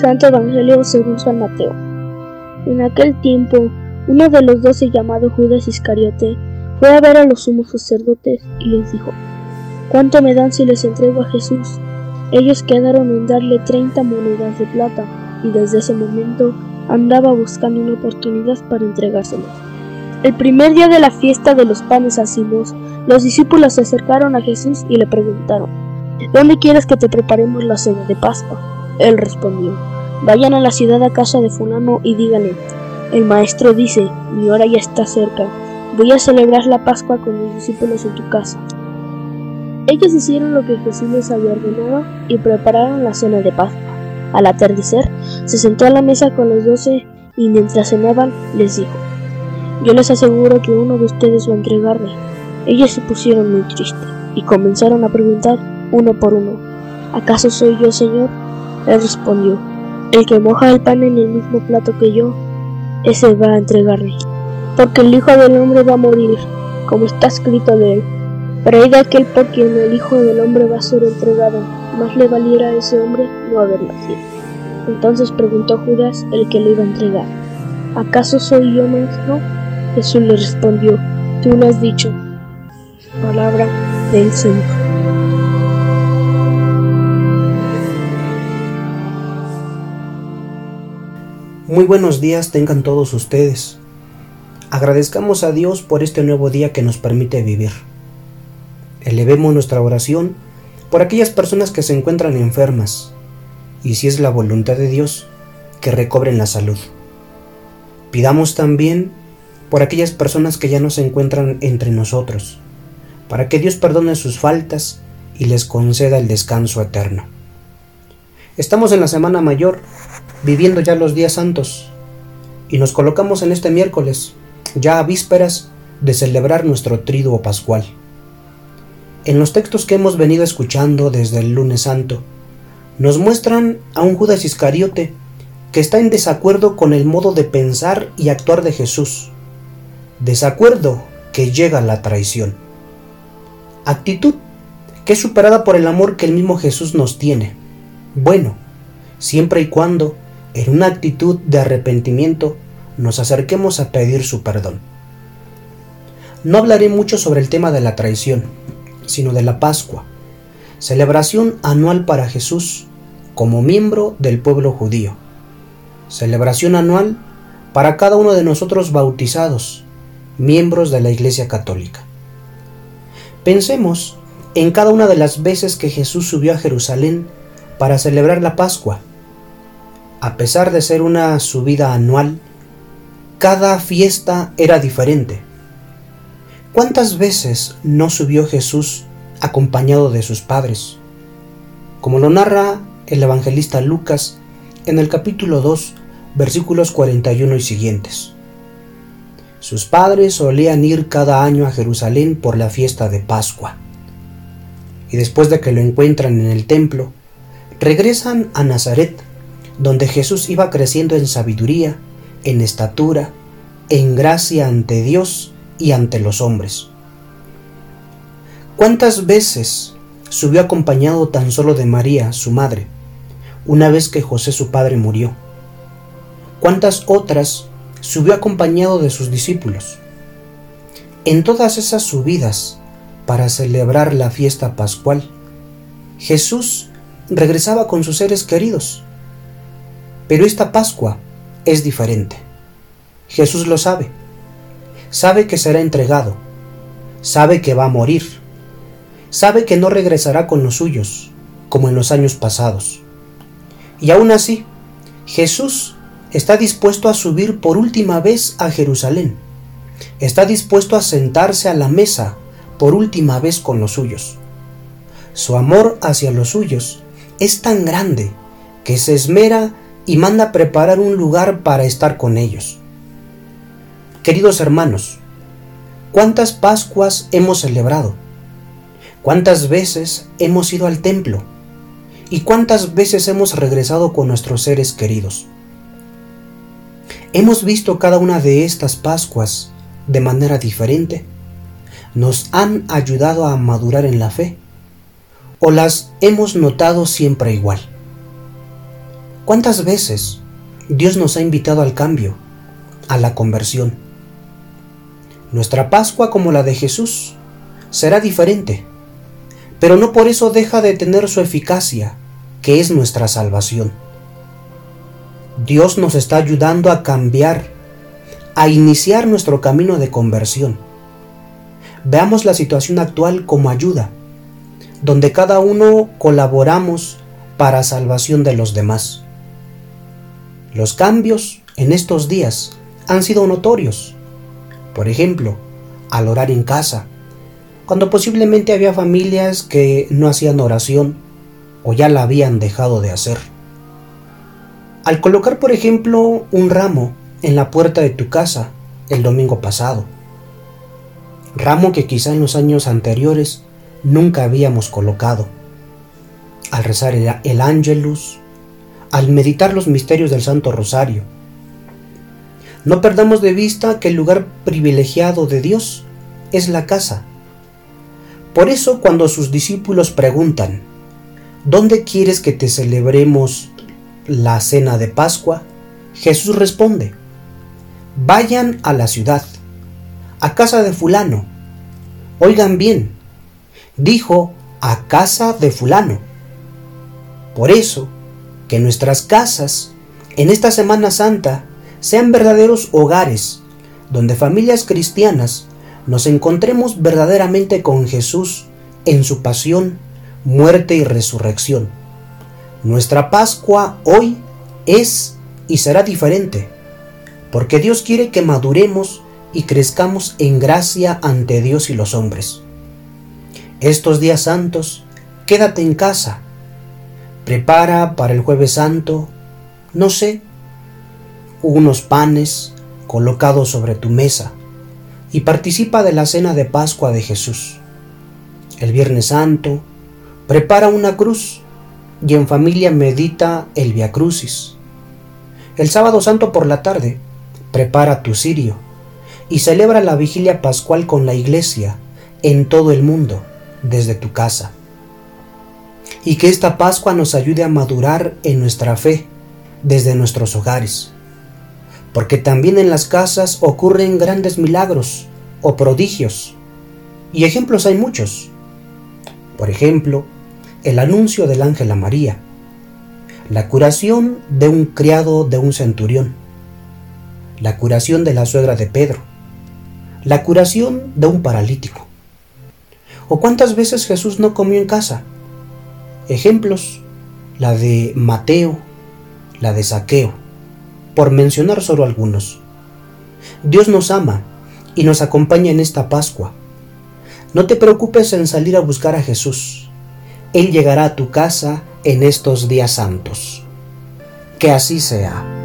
Santo Evangelio según San Mateo. En aquel tiempo, uno de los doce llamado Judas Iscariote fue a ver a los sumos sacerdotes y les dijo, ¿Cuánto me dan si les entrego a Jesús? Ellos quedaron en darle treinta monedas de plata y desde ese momento andaba buscando una oportunidad para entregárselo. El primer día de la fiesta de los panes ácimos, los discípulos se acercaron a Jesús y le preguntaron, ¿Dónde quieres que te preparemos la cena de Pascua? Él respondió, Vayan a la ciudad a casa de fulano y díganle, el maestro dice, mi hora ya está cerca, voy a celebrar la Pascua con mis discípulos en tu casa. Ellos hicieron lo que Jesús les había ordenado y prepararon la cena de Pascua. Al atardecer, se sentó a la mesa con los doce y mientras cenaban les dijo, yo les aseguro que uno de ustedes va a entregarme. Ellos se pusieron muy tristes y comenzaron a preguntar uno por uno, ¿acaso soy yo, Señor? Él respondió, el que moja el pan en el mismo plato que yo, ese va a entregarme. Porque el Hijo del Hombre va a morir, como está escrito de él. Pero hay de aquel por quien el Hijo del Hombre va a ser entregado, más le valiera a ese hombre no haber nacido. Entonces preguntó Judas el que le iba a entregar, ¿acaso soy yo, maestro? Jesús le respondió, tú lo has dicho. Palabra del Señor. Muy buenos días tengan todos ustedes. Agradezcamos a Dios por este nuevo día que nos permite vivir. Elevemos nuestra oración por aquellas personas que se encuentran enfermas y si es la voluntad de Dios, que recobren la salud. Pidamos también por aquellas personas que ya no se encuentran entre nosotros, para que Dios perdone sus faltas y les conceda el descanso eterno. Estamos en la Semana Mayor, viviendo ya los días santos, y nos colocamos en este miércoles, ya a vísperas de celebrar nuestro triduo pascual. En los textos que hemos venido escuchando desde el lunes santo, nos muestran a un Judas Iscariote que está en desacuerdo con el modo de pensar y actuar de Jesús, Desacuerdo que llega a la traición. Actitud que es superada por el amor que el mismo Jesús nos tiene. Bueno, siempre y cuando, en una actitud de arrepentimiento, nos acerquemos a pedir su perdón. No hablaré mucho sobre el tema de la traición, sino de la Pascua, celebración anual para Jesús como miembro del pueblo judío, celebración anual para cada uno de nosotros bautizados, miembros de la Iglesia Católica. Pensemos en cada una de las veces que Jesús subió a Jerusalén para celebrar la Pascua. A pesar de ser una subida anual, cada fiesta era diferente. ¿Cuántas veces no subió Jesús acompañado de sus padres? Como lo narra el evangelista Lucas en el capítulo 2, versículos 41 y siguientes. Sus padres solían ir cada año a Jerusalén por la fiesta de Pascua. Y después de que lo encuentran en el templo, regresan a Nazaret, donde Jesús iba creciendo en sabiduría, en estatura, en gracia ante Dios y ante los hombres. ¿Cuántas veces subió acompañado tan solo de María, su madre, una vez que José su padre murió? ¿Cuántas otras subió acompañado de sus discípulos. En todas esas subidas para celebrar la fiesta pascual, Jesús regresaba con sus seres queridos. Pero esta Pascua es diferente. Jesús lo sabe. Sabe que será entregado. Sabe que va a morir. Sabe que no regresará con los suyos, como en los años pasados. Y aún así, Jesús está dispuesto a subir por última vez a Jerusalén. Está dispuesto a sentarse a la mesa por última vez con los suyos. Su amor hacia los suyos es tan grande que se esmera y manda preparar un lugar para estar con ellos. Queridos hermanos, ¿cuántas Pascuas hemos celebrado? ¿Cuántas veces hemos ido al templo? ¿Y cuántas veces hemos regresado con nuestros seres queridos? Hemos visto cada una de estas Pascuas de manera diferente. ¿Nos han ayudado a madurar en la fe? ¿O las hemos notado siempre igual? ¿Cuántas veces Dios nos ha invitado al cambio, a la conversión? Nuestra Pascua, como la de Jesús, será diferente, pero no por eso deja de tener su eficacia, que es nuestra salvación. Dios nos está ayudando a cambiar, a iniciar nuestro camino de conversión. Veamos la situación actual como ayuda, donde cada uno colaboramos para salvación de los demás. Los cambios en estos días han sido notorios. Por ejemplo, al orar en casa, cuando posiblemente había familias que no hacían oración o ya la habían dejado de hacer. Al colocar, por ejemplo, un ramo en la puerta de tu casa el domingo pasado, ramo que quizá en los años anteriores nunca habíamos colocado. Al rezar el, el ángelus, al meditar los misterios del Santo Rosario. No perdamos de vista que el lugar privilegiado de Dios es la casa. Por eso cuando sus discípulos preguntan, ¿dónde quieres que te celebremos la cena de Pascua? Jesús responde, vayan a la ciudad, a casa de fulano. Oigan bien, dijo a casa de fulano. Por eso, que nuestras casas en esta Semana Santa sean verdaderos hogares donde familias cristianas nos encontremos verdaderamente con Jesús en su pasión, muerte y resurrección. Nuestra Pascua hoy es y será diferente, porque Dios quiere que maduremos y crezcamos en gracia ante Dios y los hombres. Estos días santos, quédate en casa, Prepara para el jueves santo, no sé, unos panes colocados sobre tu mesa y participa de la cena de Pascua de Jesús. El viernes santo, prepara una cruz y en familia medita el Via Crucis. El sábado santo por la tarde, prepara tu cirio y celebra la vigilia pascual con la iglesia en todo el mundo, desde tu casa y que esta Pascua nos ayude a madurar en nuestra fe desde nuestros hogares. Porque también en las casas ocurren grandes milagros o prodigios. Y ejemplos hay muchos. Por ejemplo, el anuncio del ángel a María, la curación de un criado de un centurión, la curación de la suegra de Pedro, la curación de un paralítico. ¿O cuántas veces Jesús no comió en casa? Ejemplos, la de Mateo, la de Saqueo, por mencionar solo algunos. Dios nos ama y nos acompaña en esta Pascua. No te preocupes en salir a buscar a Jesús. Él llegará a tu casa en estos días santos. Que así sea.